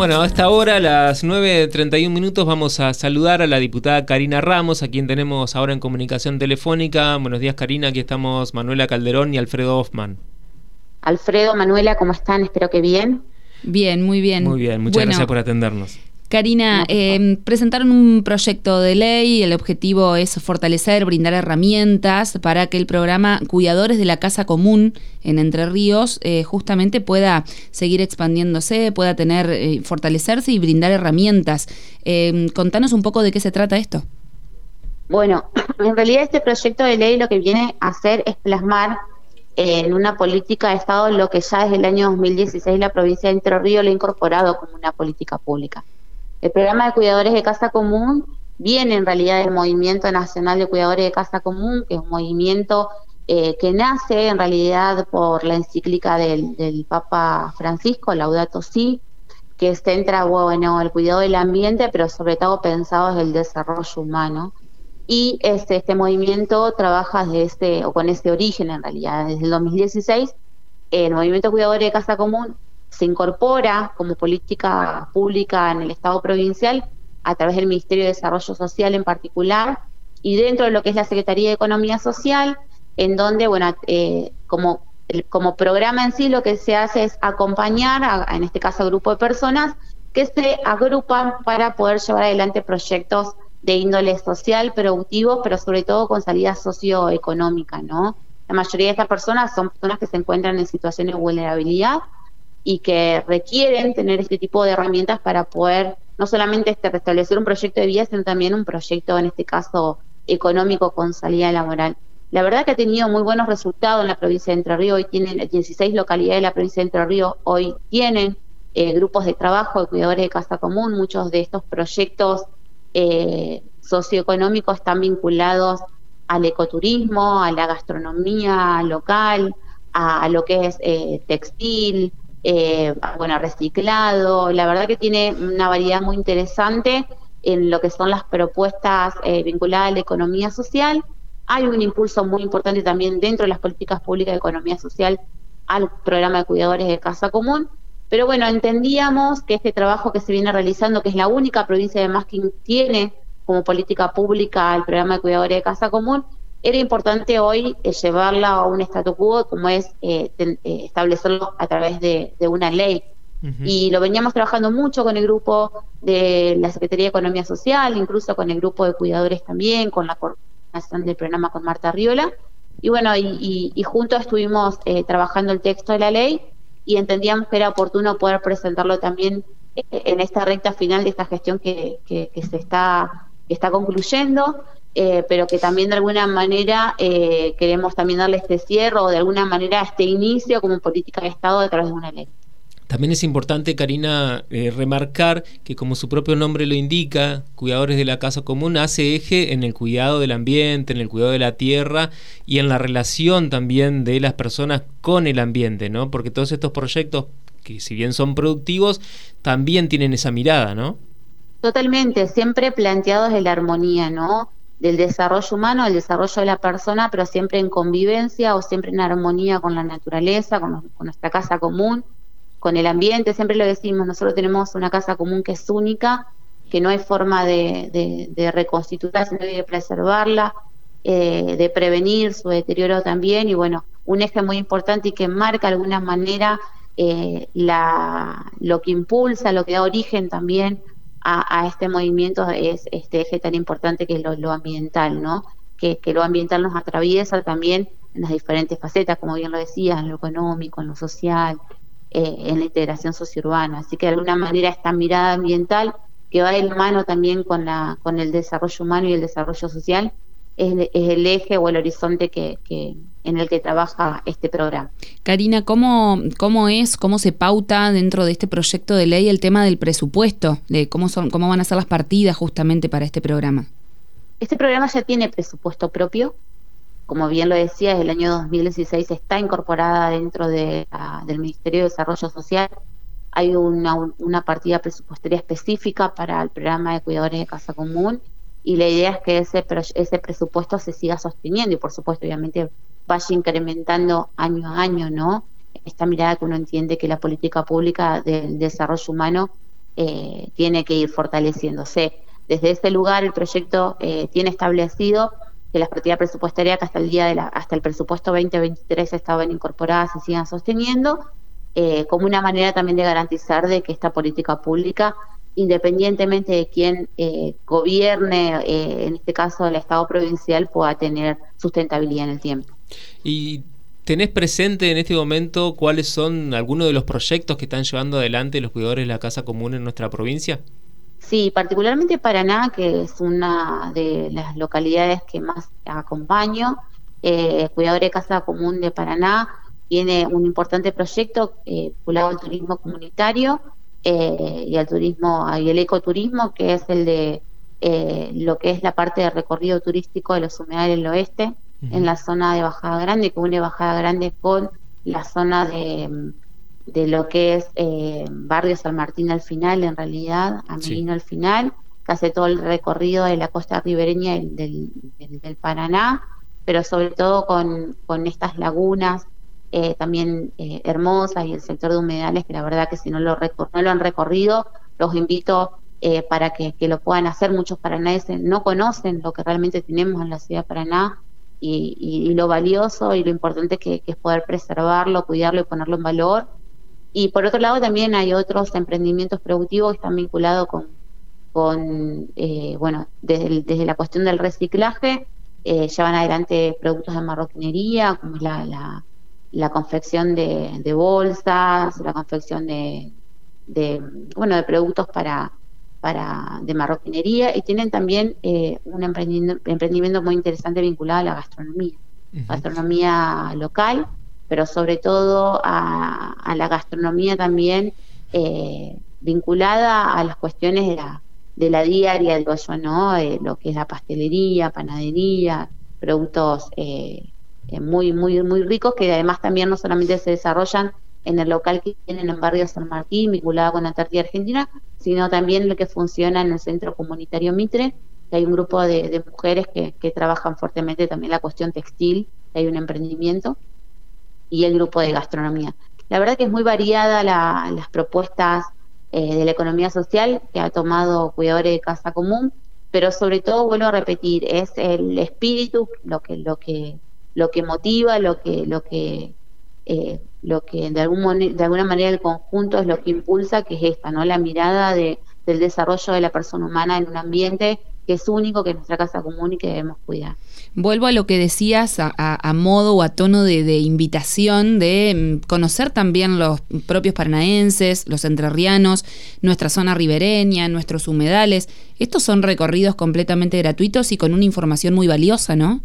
Bueno, a esta hora, a las 9.31 minutos, vamos a saludar a la diputada Karina Ramos, a quien tenemos ahora en comunicación telefónica. Buenos días, Karina. Aquí estamos Manuela Calderón y Alfredo Hoffman. Alfredo, Manuela, ¿cómo están? Espero que bien. Bien, muy bien. Muy bien, muchas gracias por atendernos. Karina, eh, presentaron un proyecto de ley, el objetivo es fortalecer, brindar herramientas para que el programa Cuidadores de la Casa Común en Entre Ríos eh, justamente pueda seguir expandiéndose, pueda tener, eh, fortalecerse y brindar herramientas. contanos un poco de qué se trata esto. Bueno, en realidad este proyecto de ley lo que viene a hacer es plasmar en una política de Estado lo que ya desde el año 2016 la provincia de Entre Ríos lo ha incorporado como una política pública. El programa de cuidadores de casa común viene en realidad del Movimiento Nacional de Cuidadores de Casa Común, que es un movimiento eh, que nace en realidad por la encíclica del, Papa Francisco, Laudato Si, que centra bueno, el cuidado del ambiente, pero sobre todo pensado en el desarrollo humano. Y este, este movimiento trabaja desde este, o con este origen en realidad, desde el 2016, el Movimiento Cuidadores de Casa Común se incorpora como política pública en el Estado provincial a través del Ministerio de Desarrollo Social en particular y dentro de lo que es la Secretaría de Economía Social, en donde, bueno, eh, como, como programa en sí lo que se hace es acompañar, a, en este caso, a grupo de personas que se agrupan para poder llevar adelante proyectos de índole social, productivo, pero sobre todo con salida socioeconómica, ¿no? La mayoría de estas personas son personas que se encuentran en situaciones de vulnerabilidad y que requieren tener este tipo de herramientas para poder no solamente este, restablecer un proyecto de vida, sino también un proyecto, en este caso, económico con salida laboral. La verdad que ha tenido muy buenos resultados en la provincia de Entre Ríos, hoy tienen 16 localidades de la provincia de Entre Ríos, hoy tienen eh, grupos de trabajo de cuidadores de casa común, muchos de estos proyectos eh, socioeconómicos están vinculados al ecoturismo, a la gastronomía local, a, lo que es eh, textil, eh, bueno, reciclado. La verdad que tiene una variedad muy interesante en lo que son las propuestas eh, vinculadas a la economía social. Hay un impulso muy importante también dentro de las políticas públicas de economía social al programa de cuidadores de casa común. Pero bueno, entendíamos que este trabajo que se viene realizando, que es la única provincia de más que tiene como política pública el programa de cuidadores de casa común, era importante hoy eh, llevarla a un statu quo como es eh, eh, establecerlo a través de, una ley. Y lo veníamos trabajando mucho con el grupo de la Secretaría de Economía Social, incluso con el grupo de cuidadores también, con la coordinación del programa con Marta Riola. Y bueno, y, juntos estuvimos trabajando el texto de la ley y entendíamos que era oportuno poder presentarlo también en esta recta final de esta gestión que, que, que se está, que está concluyendo. Eh, pero que también de alguna manera eh, queremos también darle este cierre o de alguna manera este inicio como política de Estado a través de una ley. También es importante, Karina, eh, remarcar que como su propio nombre lo indica, Cuidadores de la Casa Común hace eje en el cuidado del ambiente, en el cuidado de la tierra y en la relación también de las personas con el ambiente, ¿no? Porque todos estos proyectos, que si bien son productivos, también tienen esa mirada, ¿no? Totalmente, siempre planteados en la armonía, ¿no? Del desarrollo humano, del desarrollo de la persona, pero siempre en convivencia o siempre en armonía con la naturaleza, con, nuestra casa común, con el ambiente. Siempre lo decimos, nosotros tenemos una casa común que es única, que no hay forma de reconstituirla, sino de preservarla, eh, de prevenir su deterioro también. Y bueno, un eje muy importante y que marca de alguna manera eh, la, lo que impulsa, lo que da origen también a, este movimiento es este eje tan importante que es lo, ambiental, ¿no? Que, lo ambiental nos atraviesa también en las diferentes facetas, como bien lo decías, en lo económico, en lo social, eh, en la integración sociourbana. Así que de alguna manera esta mirada ambiental que va de la mano también con, la, con el desarrollo humano y el desarrollo social, es, el eje o el horizonte que, en el que trabaja este programa. Karina, ¿cómo, ¿cómo es, cómo se pauta dentro de este proyecto de ley el tema del presupuesto, de cómo, son, cómo van a ser las partidas justamente para este programa? Este programa ya tiene presupuesto propio, como bien lo decía, desde el año 2016 está incorporada dentro de, del Ministerio de Desarrollo Social. Hay una, una partida presupuestaria específica para el programa de cuidadores de casa común y la idea es que ese, ese presupuesto se siga sosteniendo y por supuesto obviamente vaya incrementando año a año, ¿no? Esta mirada que uno entiende que la política pública del desarrollo humano eh, tiene que ir fortaleciéndose. Desde ese lugar el proyecto eh, tiene establecido que las partidas presupuestarias que hasta el día de la, hasta el presupuesto 2023 estaban incorporadas y sigan sosteniendo, eh, como una manera también de garantizar de que esta política pública, independientemente de quién eh, gobierne, eh, en este caso el Estado provincial, pueda tener sustentabilidad en el tiempo. Y ¿Tenés presente en este momento cuáles son algunos de los proyectos que están llevando adelante los cuidadores de la Casa Común en nuestra provincia? Sí, particularmente Paraná, que es una de las localidades que más acompaño. Eh, Cuidador de Casa Común de Paraná tiene un importante proyecto eh, vinculado al turismo comunitario eh, y al turismo y el ecoturismo, que es el de eh, lo que es la parte de recorrido turístico de los humedales del oeste, en la zona de Bajada Grande, que une Bajada Grande con la zona de de lo que es eh, Barrio San Martín al final, en realidad, a al final, que hace todo el recorrido de la costa ribereña del, del, Paraná, pero sobre todo con, con estas lagunas eh, también eh, hermosas y el sector de humedales, que la verdad que si no lo, no lo han recorrido, los invito eh, para que, que, lo puedan hacer. Muchos paranaenses no conocen lo que realmente tenemos en la ciudad de Paraná y, y, lo valioso y lo importante que, que es poder preservarlo, cuidarlo y ponerlo en valor. Y por otro lado también hay otros emprendimientos productivos que están vinculados con, eh, bueno, desde, desde, la cuestión del reciclaje, eh, llevan adelante productos de marroquinería, como es la, la, confección de, de, bolsas, la confección de, de, bueno, de productos para, para de marroquinería y tienen también eh, un emprendimiento, emprendimiento muy interesante vinculado a la gastronomía, gastronomía local pero sobre todo a, la gastronomía también eh, vinculada a las cuestiones de la, de la diaria, digo yo, ¿no? Eh, lo que es la pastelería, panadería, productos eh, muy, muy, muy ricos que además también no solamente se desarrollan en el local que tienen en Barrio San Martín, vinculado con la Antártida Argentina, sino también lo que funciona en el Centro Comunitario Mitre, que hay un grupo de, mujeres que, que, trabajan fuertemente también la cuestión textil, que hay un emprendimiento, y el grupo de gastronomía. La verdad que es muy variada las propuestas eh, de la economía social que ha tomado Cuidadores de Casa Común, pero sobre todo vuelvo a repetir, es el espíritu lo que lo que lo que motiva, lo que lo que eh, lo que de algún de alguna manera el conjunto es lo que impulsa, que es esta, ¿no? La mirada de, del desarrollo de la persona humana en un ambiente que es único, que es nuestra casa común y que debemos cuidar. Vuelvo a lo que decías a, modo o a tono de, invitación de mm, conocer también los propios paranaenses, los entrerrianos, nuestra zona ribereña, nuestros humedales. Estos son recorridos completamente gratuitos y con una información muy valiosa, ¿no?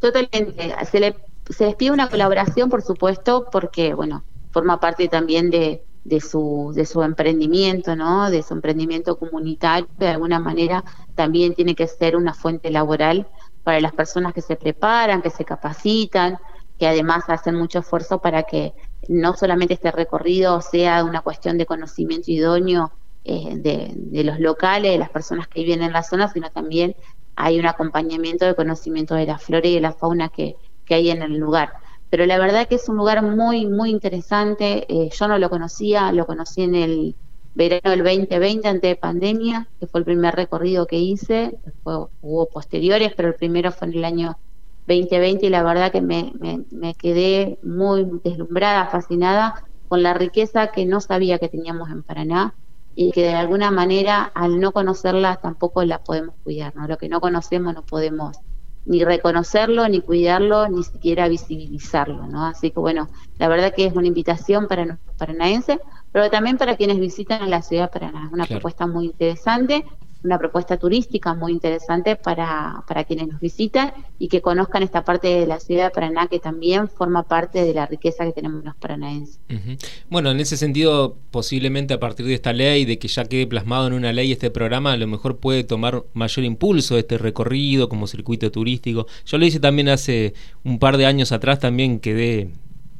Totalmente. Se, le, se les pide una colaboración, por supuesto, porque, bueno, forma parte también de, de su, de su emprendimiento, ¿no? De su emprendimiento comunitario, de alguna manera también tiene que ser una fuente laboral para las personas que se preparan, que se capacitan, que además hacen mucho esfuerzo para que no solamente este recorrido sea una cuestión de conocimiento idóneo eh, de, los locales, de las personas que viven en la zona, sino también hay un acompañamiento de conocimiento de la flora y de la fauna que, que hay en el lugar. Pero la verdad que es un lugar muy, muy interesante. Eh, yo no lo conocía, lo conocí en el verano del 2020 antes de pandemia, que fue el primer recorrido que hice, después hubo posteriores, pero el primero fue en el año 2020 y la verdad que me, me, quedé muy deslumbrada, fascinada con la riqueza que no sabía que teníamos en Paraná y que de alguna manera al no conocerla tampoco la podemos cuidar, ¿no? Lo que no conocemos no podemos ni reconocerlo, ni cuidarlo, ni siquiera visibilizarlo, ¿no? Así que bueno, la verdad que es una invitación para los paranaenses, pero también para quienes visitan la ciudad de Paraná. Es una propuesta muy interesante una propuesta turística muy interesante para, para quienes nos visitan y que conozcan esta parte de la ciudad de Paraná que también forma parte de la riqueza que tenemos los paranaenses. Bueno, en ese sentido, posiblemente a partir de esta ley, de que ya quede plasmado en una ley este programa, a lo mejor puede tomar mayor impulso este recorrido como circuito turístico. Yo lo hice también hace un par de años atrás, también quedé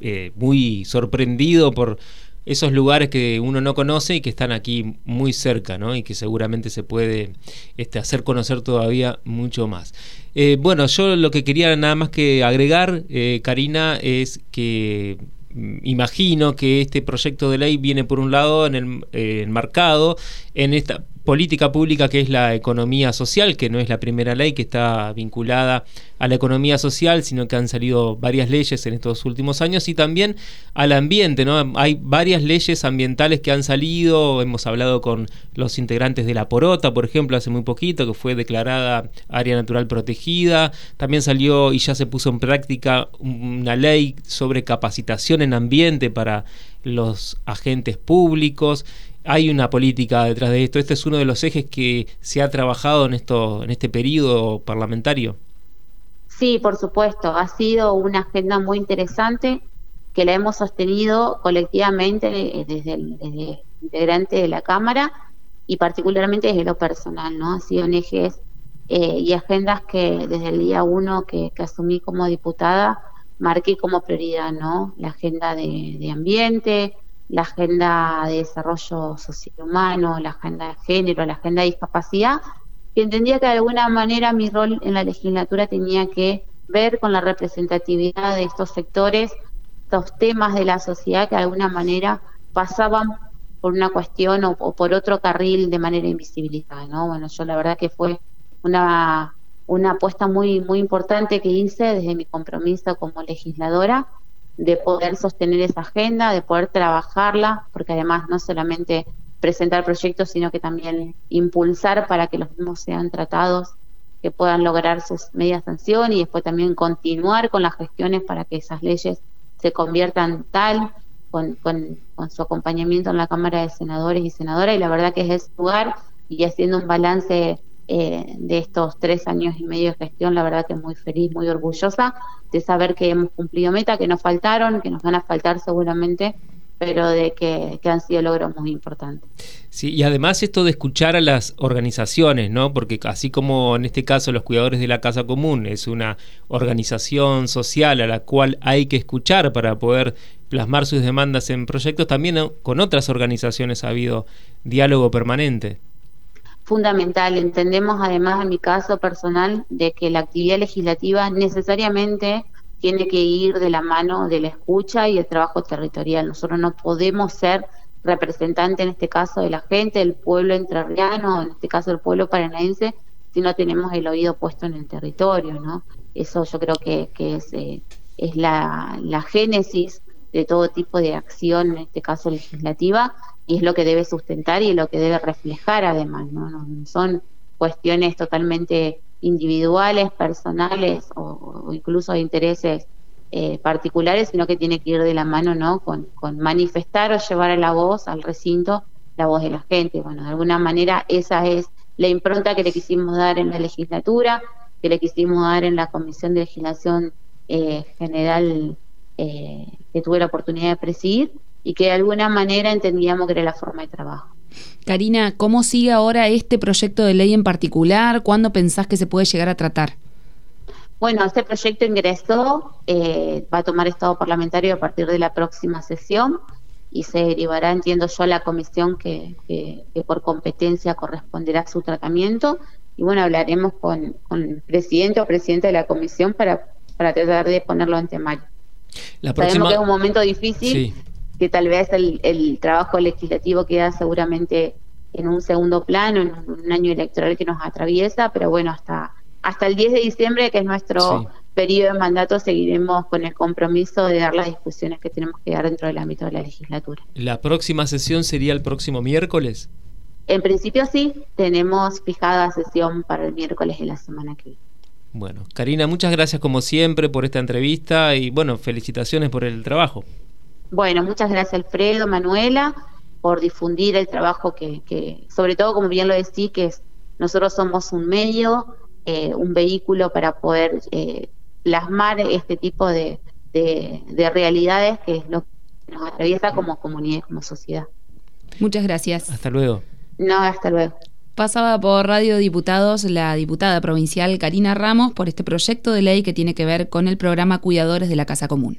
eh, muy sorprendido por esos lugares que uno no conoce y que están aquí muy cerca, ¿no? Y que seguramente se puede este, hacer conocer todavía mucho más. Eh, bueno, yo lo que quería nada más que agregar, eh, Karina, es que mm, imagino que este proyecto de ley viene por un lado en el, eh, enmarcado en esta política pública que es la economía social, que no es la primera ley que está vinculada a la economía social, sino que han salido varias leyes en estos últimos años y también al ambiente, ¿no? Hay varias leyes ambientales que han salido, hemos hablado con los integrantes de la Porota, por ejemplo, hace muy poquito, que fue declarada área natural protegida, también salió y ya se puso en práctica una ley sobre capacitación en ambiente para los agentes públicos hay una política detrás de esto. Este es uno de los ejes que se ha trabajado en esto, en este periodo parlamentario. Sí, por supuesto. Ha sido una agenda muy interesante que la hemos sostenido colectivamente eh, desde el integrante de la Cámara y particularmente desde lo personal, ¿no? Ha sido ejes eh, y agendas que desde el día uno que, asumí como diputada marqué como prioridad, ¿no? La agenda de ambiente, la agenda de desarrollo social humano, la agenda de género, la agenda de discapacidad, que entendía que de alguna manera mi rol en la legislatura tenía que ver con la representatividad de estos sectores, estos temas de la sociedad que de alguna manera pasaban por una cuestión o, por otro carril de manera invisibilizada, ¿no? Bueno, yo la verdad que fue una, una apuesta muy, muy importante que hice desde mi compromiso como legisladora de poder sostener esa agenda, de poder trabajarla, porque además no solamente presentar proyectos, sino que también impulsar para que los mismos sean tratados, que puedan lograr sus medias sanción y después también continuar con las gestiones para que esas leyes se conviertan tal, con, con, su acompañamiento en la Cámara de Senadores y Senadoras, y la verdad que es ese lugar y haciendo un balance eh, de estos tres años y medio de gestión, la verdad que muy feliz, muy orgullosa de saber que hemos cumplido meta, que nos faltaron, que nos van a faltar seguramente, pero de que, han sido logros muy importantes. Sí, y además esto de escuchar a las organizaciones, ¿no? Porque así como en este caso los cuidadores de la casa común es una organización social a la cual hay que escuchar para poder plasmar sus demandas en proyectos, también con otras organizaciones ha habido diálogo permanente fundamental. Entendemos además, en mi caso personal, de que la actividad legislativa necesariamente tiene que ir de la mano de la escucha y el trabajo territorial. Nosotros no podemos ser representantes, en este caso, de la gente, del pueblo entrerriano, en este caso del pueblo paranaense, si no tenemos el oído puesto en el territorio, ¿no? Eso yo creo que, es, eh, es la, la génesis de todo tipo de acción, en este caso legislativa, y es lo que debe sustentar y lo que debe reflejar además, ¿no? son cuestiones totalmente individuales, personales o, incluso de intereses eh, particulares, sino que tiene que ir de la mano ¿no? Con, con, manifestar o llevar a la voz, al recinto, la voz de la gente. Bueno, de alguna manera esa es la impronta que le quisimos dar en la legislatura, que le quisimos dar en la Comisión de Legislación eh, General eh, que tuve la oportunidad de presidir y que de alguna manera entendíamos que era la forma de trabajo. Karina, ¿cómo sigue ahora este proyecto de ley en particular? ¿Cuándo pensás que se puede llegar a tratar? Bueno, este proyecto ingresó, eh, va a tomar estado parlamentario a partir de la próxima sesión y se derivará, entiendo yo, a la comisión que, por competencia corresponderá a su tratamiento. Y bueno, hablaremos con, el presidente o presidente de la comisión para, para tratar de ponerlo en temario. La Sabemos que es un momento difícil, que tal vez el, el trabajo legislativo queda seguramente en un segundo plano, en un año electoral que nos atraviesa, pero bueno, hasta, hasta el 10 de diciembre, que es nuestro periodo de mandato, seguiremos con el compromiso de dar las discusiones que tenemos que dar dentro del ámbito de la legislatura. ¿La próxima sesión sería el próximo miércoles? En principio sí, tenemos fijada sesión para el miércoles de la semana que viene. Bueno, Karina, muchas gracias como siempre por esta entrevista y bueno, felicitaciones por el trabajo. Bueno, muchas gracias Alfredo, Manuela, por difundir el trabajo que, sobre todo, como bien lo decís, que es, nosotros somos un medio, eh, un vehículo para poder eh, plasmar este tipo de, de, realidades que es lo que nos atraviesa como comunidad, como sociedad. Muchas gracias. Hasta luego. No, hasta luego. Pasaba por Radio Diputados la diputada provincial Karina Ramos por este proyecto de ley que tiene que ver con el programa Cuidadores de la Casa Común.